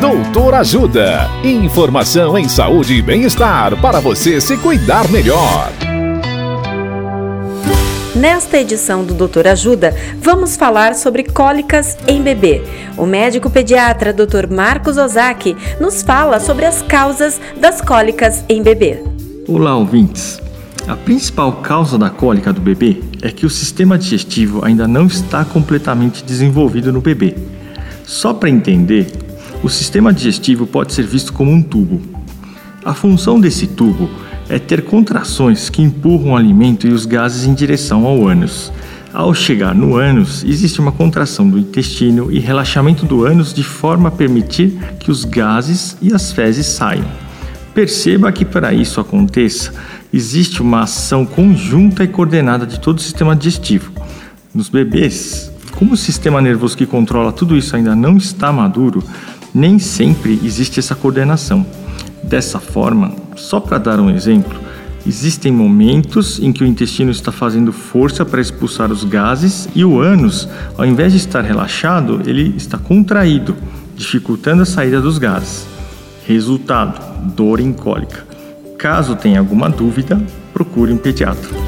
Doutor Ajuda. Informação em saúde e bem-estar para você se cuidar melhor. Nesta edição do Doutor Ajuda, vamos falar sobre cólicas em bebê. O médico pediatra Dr. Marcos Ozaki nos fala sobre as causas das cólicas em bebê. Olá, ouvintes. A principal causa da cólica do bebê é que o sistema digestivo ainda não está completamente desenvolvido no bebê. Só para entender, o sistema digestivo pode ser visto como um tubo. A função desse tubo é ter contrações que empurram o alimento e os gases em direção ao ânus. Ao chegar no ânus, existe uma contração do intestino e relaxamento do ânus de forma a permitir que os gases e as fezes saiam. Perceba que para isso aconteça, existe uma ação conjunta e coordenada de todo o sistema digestivo. Nos bebês, como o sistema nervoso que controla tudo isso ainda não está maduro, nem sempre existe essa coordenação. Dessa forma, só para dar um exemplo, existem momentos em que o intestino está fazendo força para expulsar os gases e o ânus, ao invés de estar relaxado, ele está contraído, dificultando a saída dos gases. Resultado: dor em cólica. Caso tenha alguma dúvida, procure um pediatra.